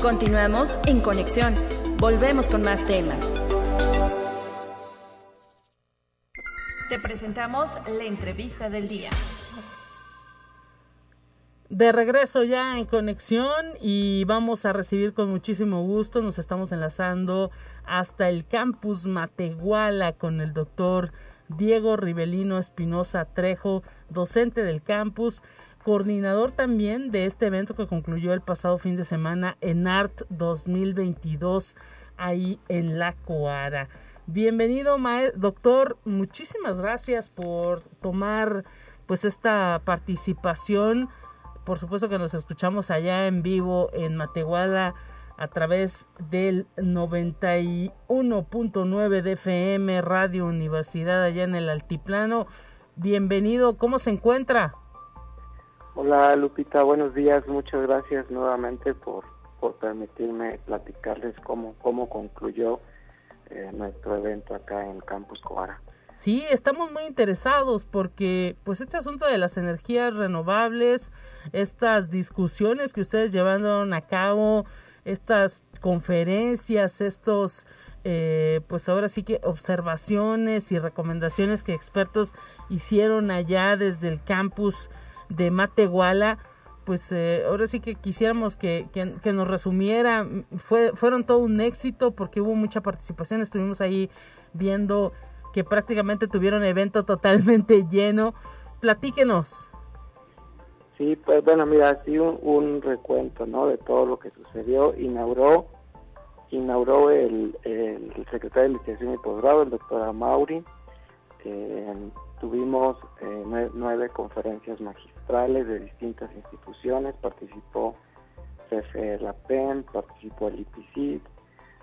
Continuamos en conexión. Volvemos con más temas. Te presentamos la entrevista del día. De regreso ya en conexión y vamos a recibir con muchísimo gusto, nos estamos enlazando hasta el campus Matehuala con el doctor Diego Rivelino Espinosa Trejo, docente del campus, coordinador también de este evento que concluyó el pasado fin de semana en ART 2022 ahí en La Coara. Bienvenido, doctor. Muchísimas gracias por tomar pues esta participación. Por supuesto que nos escuchamos allá en vivo en Matehuala a través del 91.9 de FM Radio Universidad allá en el Altiplano. Bienvenido, ¿cómo se encuentra? Hola Lupita, buenos días, muchas gracias nuevamente por, por permitirme platicarles cómo, cómo concluyó eh, nuestro evento acá en Campus Coara. Sí, estamos muy interesados porque pues este asunto de las energías renovables, estas discusiones que ustedes llevaron a cabo, estas conferencias, estos, eh, pues ahora sí que observaciones y recomendaciones que expertos hicieron allá desde el campus de Matehuala, pues eh, ahora sí que quisiéramos que, que, nos resumiera, Fue, fueron todo un éxito porque hubo mucha participación, estuvimos ahí viendo que prácticamente tuvieron evento totalmente lleno. Platíquenos. Sí, pues bueno, mira, así un, recuento, ¿no? De todo lo que sucedió. Inauguró, inauguró el, el secretario de Investigación y Posgrado, el doctor Amaury. Eh, tuvimos eh, nueve, conferencias magistrales de distintas instituciones. Participó CFE La PEN, participó el IPCID,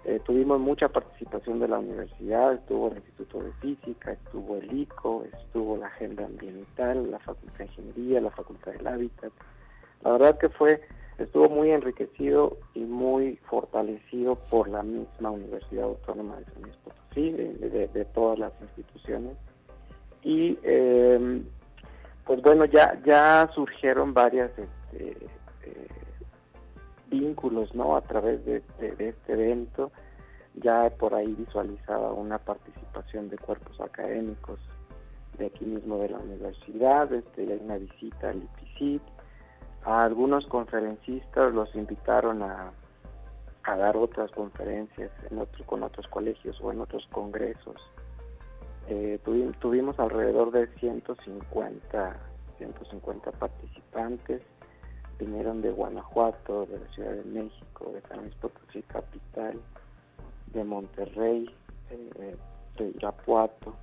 eh, tuvimos mucha participación de la universidad, estuvo el Instituto de Física, estuvo el ICO, estuvo la Agenda Ambiental, la Facultad de Ingeniería, la Facultad del Hábitat. La verdad que fue, estuvo muy enriquecido y muy fortalecido por la misma Universidad Autónoma de San Luis Potosí, de, todas las instituciones. Y em, pues bueno, ya, ya surgieron varias este, eh, vínculos ¿no? a través de, este evento. Ya por ahí visualizaba una participación de cuerpos académicos de aquí mismo de la universidad, este, hay una visita al IPCIT, a algunos conferencistas los invitaron a, a dar otras conferencias en con otros colegios o en otros congresos. Eh, tuvimos, alrededor de 150, 150 participantes, vinieron de Guanajuato, de la Ciudad de México, de San Luis capital, de Monterrey, eh, de Irapuato.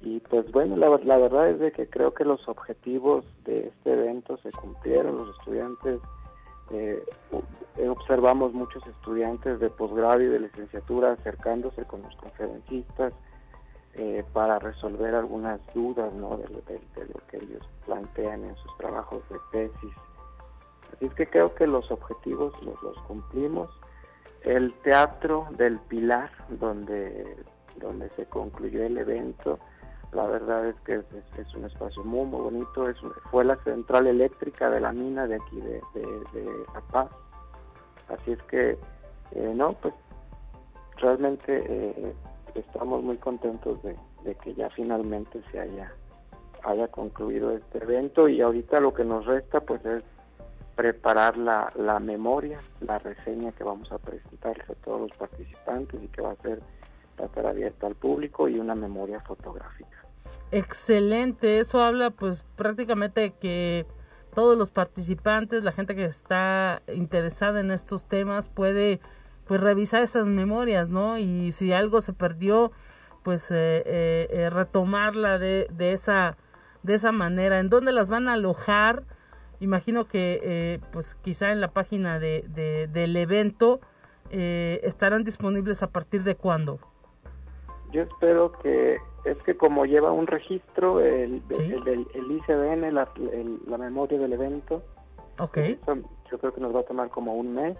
Y pues bueno, la, la verdad es de que creo que los objetivos de este evento se cumplieron, los estudiantes eh, observamos muchos estudiantes de posgrado y de licenciatura acercándose con los conferencistas eh, para resolver algunas dudas ¿no? de, lo que ellos plantean en sus trabajos de tesis. Así es que creo que los objetivos los, cumplimos. El Teatro del Pilar, donde, donde se concluyó el evento, la verdad es que es, un espacio muy, muy bonito. Es, fue la central eléctrica de la mina de aquí de, La Paz. Así es que, eh, no, pues realmente eh, estamos muy contentos de, que ya finalmente se haya, haya concluido este evento y ahorita lo que nos resta pues es preparar la, la memoria, la reseña que vamos a presentarles a todos los participantes y que va a ser abierta al público y una memoria fotográfica. Excelente, eso habla pues prácticamente que todos los participantes, la gente que está interesada en estos temas puede pues revisar esas memorias, ¿no? Y si algo se perdió, pues eh, eh, eh, retomarla de, de, esa de esa manera. ¿En dónde las van a alojar? Imagino que pues quizá en la página de, de del evento estarán disponibles a partir de cuándo. Yo espero que es que como lleva un registro el, el, el, ICBN, la, la, memoria del evento, okay. yo creo que nos va a tomar como un mes.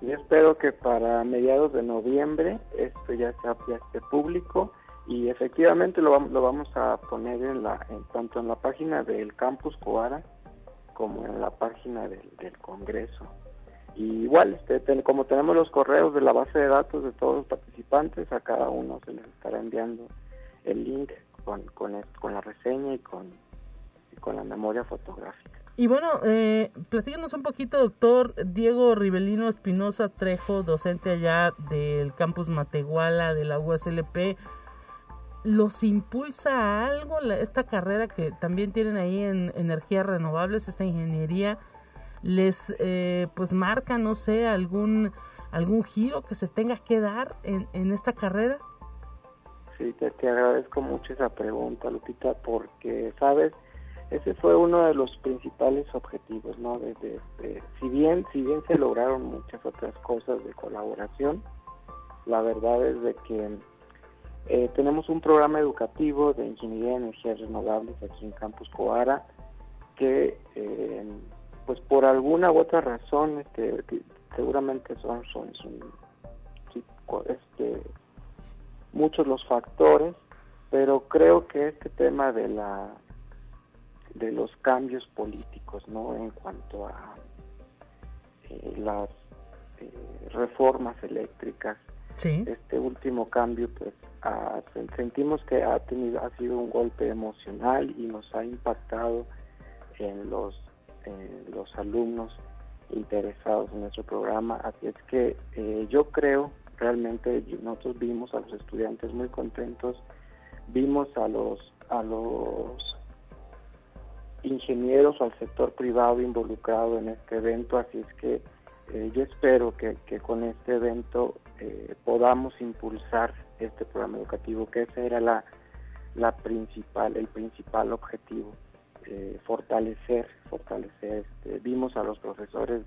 Yo espero que para mediados de noviembre esto ya sea ya esté público y efectivamente lo vamos, lo vamos a poner en la en, tanto en la página del campus Coara como en la página del, Congreso. Y igual, este, como tenemos los correos de la base de datos de todos los participantes, a cada uno se les estará enviando el link con, con, la reseña y con, con la memoria fotográfica. Y bueno, eh, platícanos un poquito, doctor Diego Rivelino Espinosa Trejo, docente allá del campus Matehuala de la USLP. ¿Los impulsa a algo esta carrera que también tienen ahí en energías renovables, esta ingeniería? les eh, pues marca, no sé, algún, algún giro que se tenga que dar en, en esta carrera? Sí, te, agradezco mucho esa pregunta, Lupita, porque, sabes, ese fue uno de los principales objetivos, ¿no? De, si bien si bien se lograron muchas otras cosas de colaboración, la verdad es de que eh, tenemos un programa educativo de ingeniería de energías renovables aquí en Campus Coara que eh, pues por alguna u otra razón, este, seguramente son, son, este, muchos los factores, pero creo que este tema de la de los cambios políticos, ¿no? En cuanto a eh, las reformas eléctricas, este último cambio, pues, sentimos que ha tenido ha sido un golpe emocional y nos ha impactado en los eh, los alumnos interesados en nuestro programa. Así es que eh, yo creo, realmente nosotros vimos a los estudiantes muy contentos, vimos a los, a los ingenieros al sector privado involucrado en este evento, así es que eh, yo espero que, que, con este evento podamos impulsar este programa educativo, que ese era la, la principal, el principal objetivo. Eh, fortalecer, fortalecer. Este, vimos a los profesores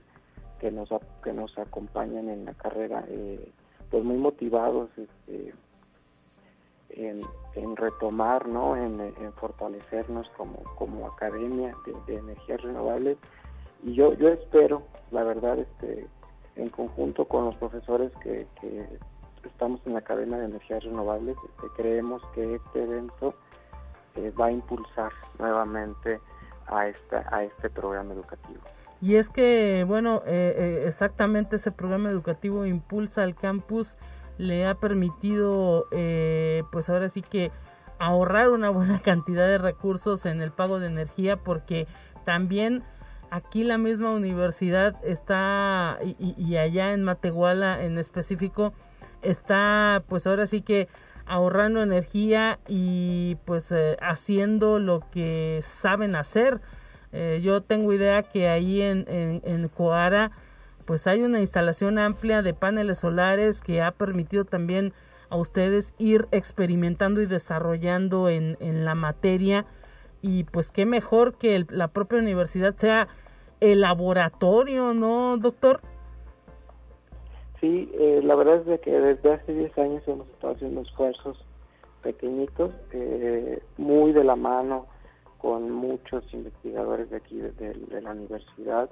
que nos que nos acompañan en la carrera, eh, pues muy motivados este, en, retomar, ¿no? En, fortalecernos como, como academia de, energías renovables. Y yo yo espero, la verdad, este, en conjunto con los profesores que, estamos en la Academia de Energías Renovables, este, creemos que este evento eh, va a impulsar nuevamente a, esta, a este programa educativo. Y es que, bueno, eh, eh, exactamente ese programa educativo impulsa al campus, le ha permitido, pues ahora sí que ahorrar una buena cantidad de recursos en el pago de energía, porque también aquí la misma universidad está y, allá en Matehuala en específico está pues ahora sí que ahorrando energía y pues eh, haciendo lo que saben hacer. Eh, yo tengo idea que ahí en, en, Coara pues hay una instalación amplia de paneles solares que ha permitido también a ustedes ir experimentando y desarrollando en, en la materia y pues qué mejor que la propia universidad sea el laboratorio, ¿no, doctor? Sí, eh, la verdad es que desde hace 10 años hemos estado haciendo esfuerzos pequeñitos, eh, muy de la mano con muchos investigadores de aquí, de, la universidad.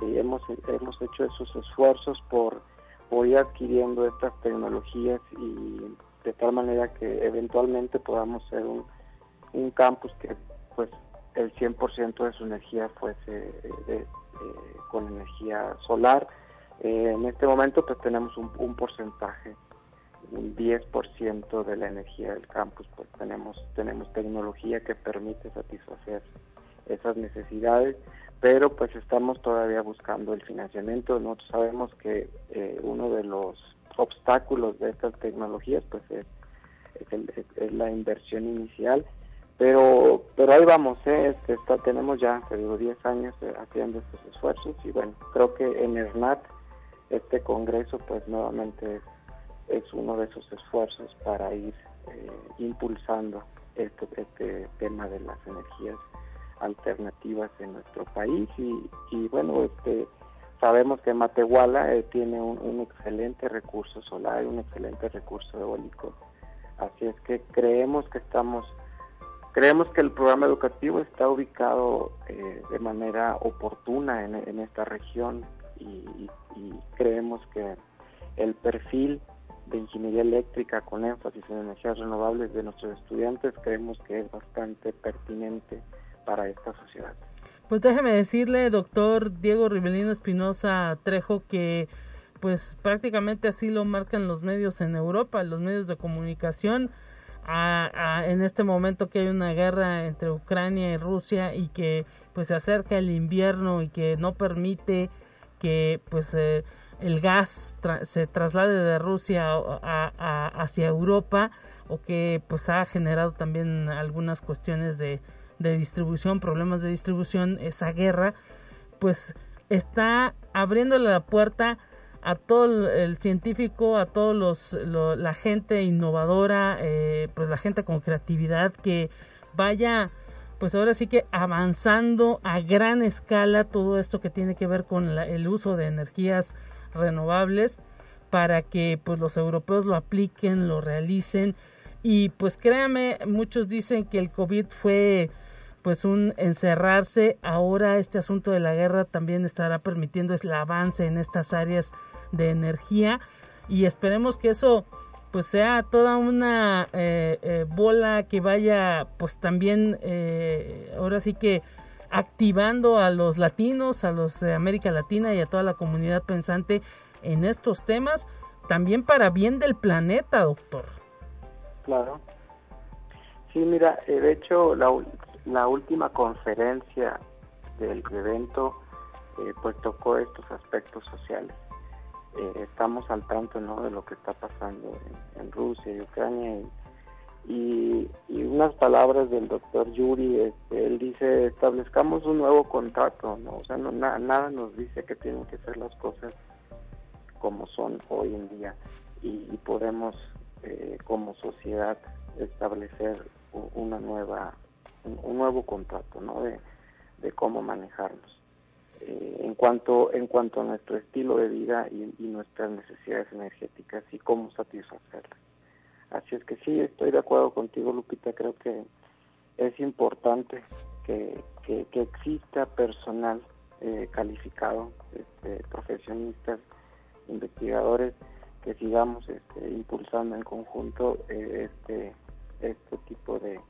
y hemos, hemos hecho esos esfuerzos por, por ir adquiriendo estas tecnologías y de tal manera que eventualmente podamos ser un, un campus que pues el 100% de su energía fuese eh, con energía solar. Eh, en este momento pues tenemos un, un porcentaje, un 10% de la energía del campus, pues tenemos, tenemos tecnología que permite satisfacer esas necesidades, pero pues estamos todavía buscando el financiamiento. Nosotros sabemos que eh, uno de los obstáculos de estas tecnologías pues es, es la inversión inicial pero pero ahí vamos ¿eh? este, está, tenemos ya te digo 10 años eh, haciendo estos esfuerzos y bueno creo que en ERNAT este congreso pues nuevamente es, uno de esos esfuerzos para ir eh, impulsando este, este tema de las energías alternativas en nuestro país. Y, y bueno este sabemos que Matehuala eh, tiene un, excelente recurso solar un excelente recurso eólico. Así es que creemos que estamos Creemos que el programa educativo está ubicado eh, de manera oportuna en, esta región y, creemos que el perfil de ingeniería eléctrica con énfasis en energías renovables de nuestros estudiantes creemos que es bastante pertinente para esta sociedad. Pues déjeme decirle, doctor Diego Rivelino Espinosa Trejo, que pues prácticamente así lo marcan los medios en Europa, los medios de comunicación en este momento que hay una guerra entre Ucrania y Rusia y que pues se acerca el invierno y que no permite que pues eh, el gas se traslade de Rusia hacia Europa o que pues ha generado también algunas cuestiones de, de distribución, problemas de distribución, esa guerra pues está abriéndole la puerta a todo el científico, a todos los, la gente innovadora, eh, pues la gente con creatividad que vaya, pues ahora sí que avanzando a gran escala todo esto que tiene que ver con el uso de energías renovables para que pues los europeos lo apliquen, lo realicen. Y pues créame, muchos dicen que el COVID fue pues un encerrarse, ahora este asunto de la guerra también estará permitiendo el avance en estas áreas de energía. Y esperemos que eso pues sea toda una eh, eh, bola que vaya pues también eh, ahora sí que activando a los latinos, a los de América Latina y a toda la comunidad pensante en estos temas, también para bien del planeta, doctor. Claro. Sí, mira, de hecho la, la última conferencia del evento pues tocó estos aspectos sociales eh, estamos al tanto ¿no? de lo que está pasando en, Rusia y Ucrania y, unas palabras del doctor Yuri, este, él dice establezcamos un nuevo contrato, ¿no? o sea, nada nos dice que tienen que ser las cosas como son hoy en día y, podemos eh, como sociedad establecer una nueva un, nuevo contrato ¿no? de, de cómo manejarnos. Eh, en cuanto en cuanto a nuestro estilo de vida y, nuestras necesidades energéticas y cómo satisfacerlas. Así es que sí, estoy de acuerdo contigo, Lupita. Creo que es importante que, que, exista personal eh, calificado, este, profesionistas, investigadores, que sigamos este, impulsando en conjunto eh, este, este tipo de,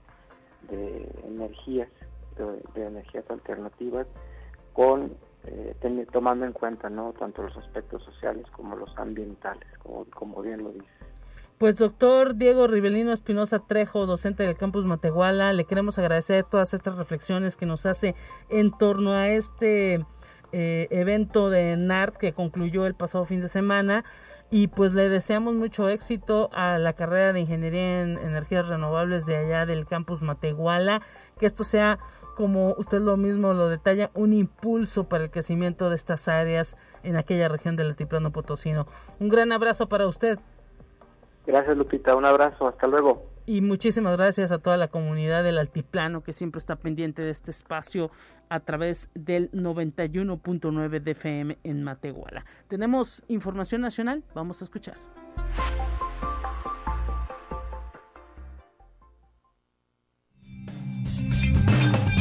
de energías, de energías alternativas con eh, tomando en cuenta no tanto los aspectos sociales como los ambientales como, como bien lo dice Pues doctor Diego Rivelino Espinosa Trejo, docente del campus Matehuala, le queremos agradecer todas estas reflexiones que nos hace en torno a este eh, evento de NART que concluyó el pasado fin de semana. Y pues le deseamos mucho éxito a la carrera de Ingeniería en Energías Renovables de allá del campus Matehuala, que esto sea como usted lo mismo lo detalla, un impulso para el crecimiento de estas áreas en aquella región del altiplano potosino. Un gran abrazo para usted. Gracias, Lupita. Un abrazo. Hasta luego. Y muchísimas gracias a toda la comunidad del Altiplano que siempre está pendiente de este espacio a través del 91.9 de FM en Matehuala. Tenemos información nacional, vamos a escuchar.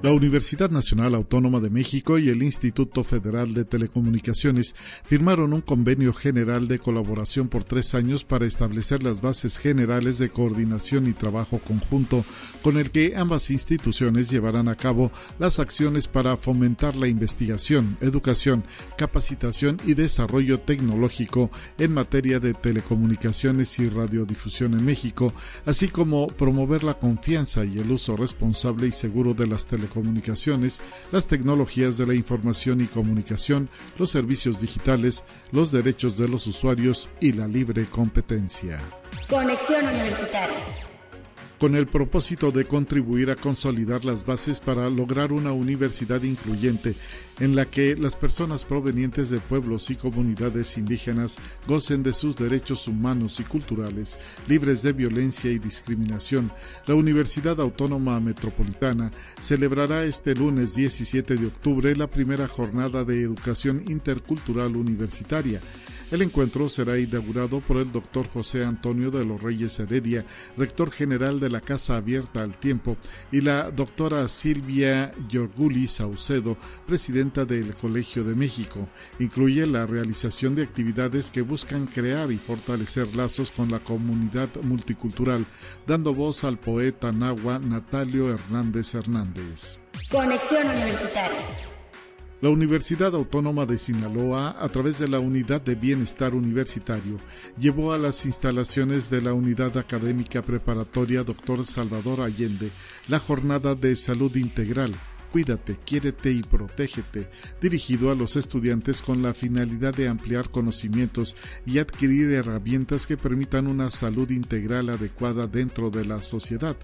La Universidad Nacional Autónoma de México y el Instituto Federal de Telecomunicaciones firmaron un convenio general de colaboración por tres años para establecer las bases generales de coordinación y trabajo conjunto con el que ambas instituciones llevarán a cabo las acciones para fomentar la investigación, educación, capacitación y desarrollo tecnológico en materia de telecomunicaciones y radiodifusión en México, así como promover la confianza y el uso responsable y seguro de las telecomunicaciones comunicaciones, las tecnologías de la información y comunicación, los servicios digitales, los derechos de los usuarios y la libre competencia. Conexión Universitaria con el propósito de contribuir a consolidar las bases para lograr una universidad incluyente en la que las personas provenientes de pueblos y comunidades indígenas gocen de sus derechos humanos y culturales, libres de violencia y discriminación. La Universidad Autónoma Metropolitana celebrará este lunes 17 de octubre la primera jornada de educación intercultural universitaria. El encuentro será inaugurado por el doctor José Antonio de los Reyes Heredia, rector general de la Casa Abierta al Tiempo, y la doctora Silvia Yorguli Saucedo, presidenta del Colegio de México. Incluye la realización de actividades que buscan crear y fortalecer lazos con la comunidad multicultural, dando voz al poeta nahua Natalio Hernández Hernández. Conexión Universitaria. La Universidad Autónoma de Sinaloa, a través de la Unidad de Bienestar Universitario, llevó a las instalaciones de la Unidad Académica Preparatoria Dr. Salvador Allende la jornada de salud integral Cuídate, quiérete y protégete, dirigido a los estudiantes con la finalidad de ampliar conocimientos y adquirir herramientas que permitan una salud integral adecuada dentro de la sociedad.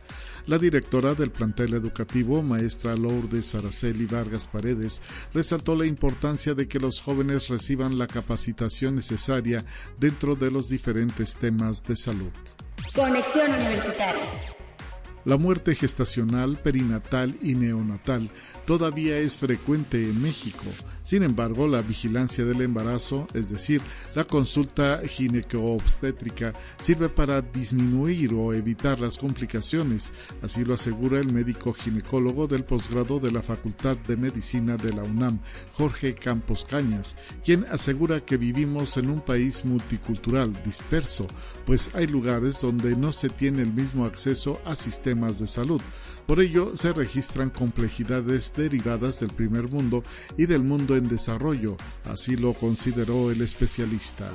La directora del plantel educativo, maestra Lourdes Araceli Vargas Paredes, resaltó la importancia de que los jóvenes reciban la capacitación necesaria dentro de los diferentes temas de salud. Conexión Universitaria. La muerte gestacional, perinatal y neonatal todavía es frecuente en México. Sin embargo, la vigilancia del embarazo, es decir, la consulta gineco-obstétrica, sirve para disminuir o evitar las complicaciones. Así lo asegura el médico ginecólogo del posgrado de la Facultad de Medicina de la UNAM, Jorge Campos Cañas, quien asegura que vivimos en un país multicultural disperso, pues hay lugares donde no se tiene el mismo acceso a sistemas de salud. Por ello, se registran complejidades derivadas del primer mundo y del mundo en desarrollo, así lo consideró el especialista.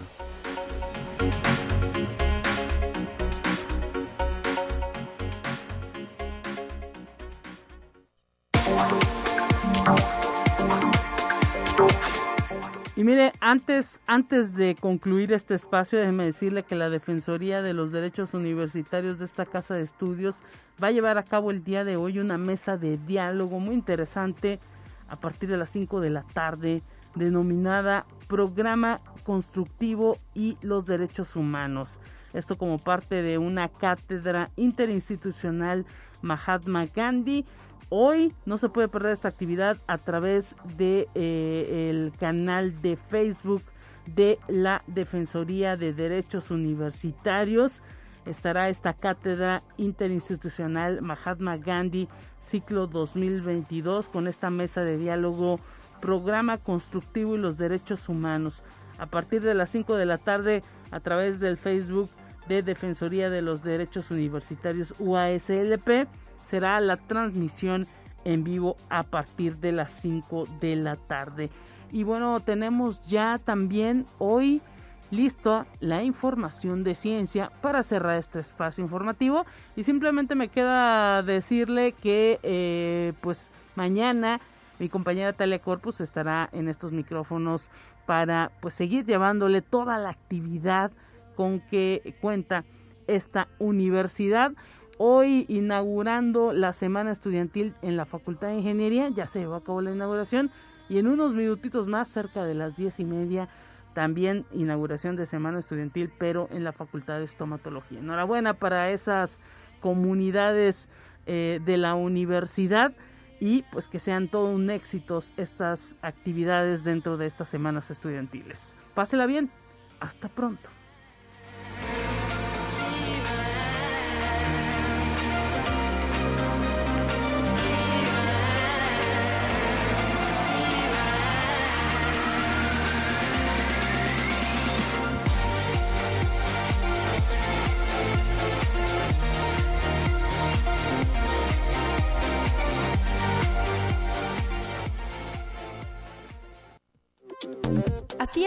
Y mire, antes, antes de concluir este espacio, déjeme decirle que la Defensoría de los Derechos Universitarios de esta Casa de Estudios va a llevar a cabo el día de hoy una mesa de diálogo muy interesante a partir de las 5 de la tarde, denominada Programa Constructivo y los Derechos Humanos. Esto como parte de una cátedra interinstitucional Mahatma Gandhi Hoy no se puede perder esta actividad a través de eh, canal de Facebook de la Defensoría de Derechos Universitarios. Estará esta cátedra interinstitucional Mahatma Gandhi ciclo 2022 con esta mesa de diálogo Programa Constructivo y los Derechos Humanos. A partir de las 5 de la tarde a través del Facebook de Defensoría de los Derechos Universitarios UASLP será la transmisión en vivo a partir de las 5 de la tarde. Y bueno, tenemos ya también hoy listo la información de ciencia para cerrar este espacio informativo y simplemente me queda decirle que eh, pues mañana mi compañera Talia Corpus estará en estos micrófonos para pues seguir llevándole toda la actividad con que cuenta esta universidad. Hoy inaugurando la semana estudiantil en la Facultad de Ingeniería, ya se llevó a cabo la inauguración y en unos minutitos más, cerca de las diez y media, también inauguración de semana estudiantil, pero en la Facultad de Estomatología. Enhorabuena para esas comunidades eh, de la universidad y pues que sean todo un éxito estas actividades dentro de estas semanas estudiantiles. Pásela bien, hasta pronto.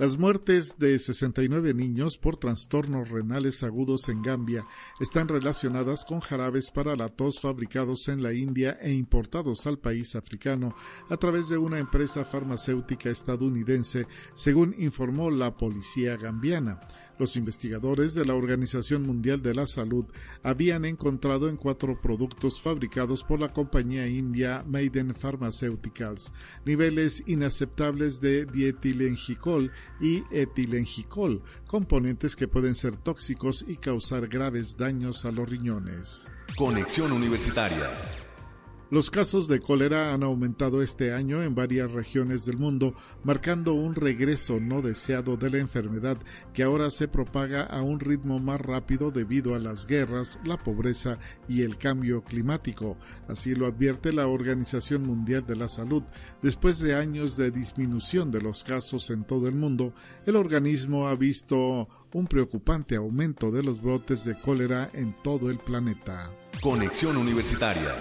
Las muertes de 69 niños por trastornos renales agudos en Gambia están relacionadas con jarabes para la tos fabricados en la India e importados al país africano a través de una empresa farmacéutica estadounidense, según informó la policía gambiana. Los investigadores de la Organización Mundial de la Salud habían encontrado en cuatro productos fabricados por la compañía india Maiden Pharmaceuticals niveles inaceptables de dietilengicol y etilengicol, componentes que pueden ser tóxicos y causar graves daños a los riñones. Conexión Universitaria los casos de cólera han aumentado este año en varias regiones del mundo, marcando un regreso no deseado de la enfermedad que ahora se propaga a un ritmo más rápido debido a las guerras, la pobreza y el cambio climático. Así lo advierte la Organización Mundial de la Salud. Después de años de disminución de los casos en todo el mundo, el organismo ha visto un preocupante aumento de los brotes de cólera en todo el planeta. Conexión Universitaria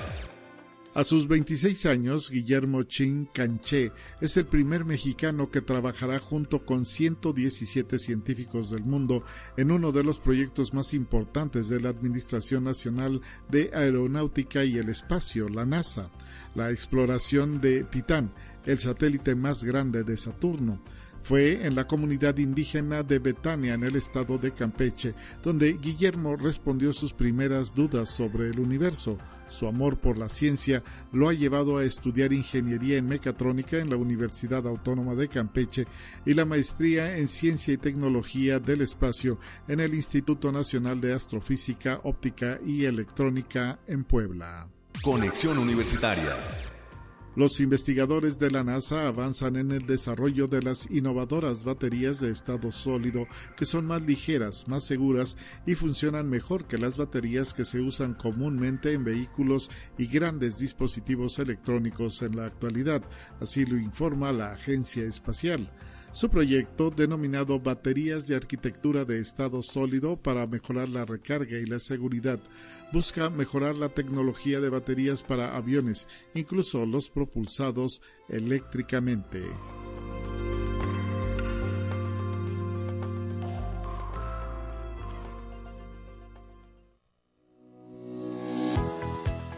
a sus 26 años, Guillermo Chin Canché es el primer mexicano que trabajará junto con 117 científicos del mundo en uno de los proyectos más importantes de la Administración Nacional de Aeronáutica y el Espacio, la NASA, la exploración de Titán, el satélite más grande de Saturno fue en la comunidad indígena de Betania, en el estado de Campeche, donde Guillermo respondió sus primeras dudas sobre el universo. Su amor por la ciencia lo ha llevado a estudiar ingeniería en mecatrónica en la Universidad Autónoma de Campeche y la maestría en ciencia y tecnología del espacio en el Instituto Nacional de Astrofísica, Óptica y Electrónica en Puebla. Conexión Universitaria los investigadores de la NASA avanzan en el desarrollo de las innovadoras baterías de estado sólido que son más ligeras, más seguras y funcionan mejor que las baterías que se usan comúnmente en vehículos y grandes dispositivos electrónicos en la actualidad, así lo informa la Agencia Espacial. Su proyecto, denominado Baterías de Arquitectura de Estado Sólido para mejorar la recarga y la seguridad, busca mejorar la tecnología de baterías para aviones, incluso los propulsados eléctricamente.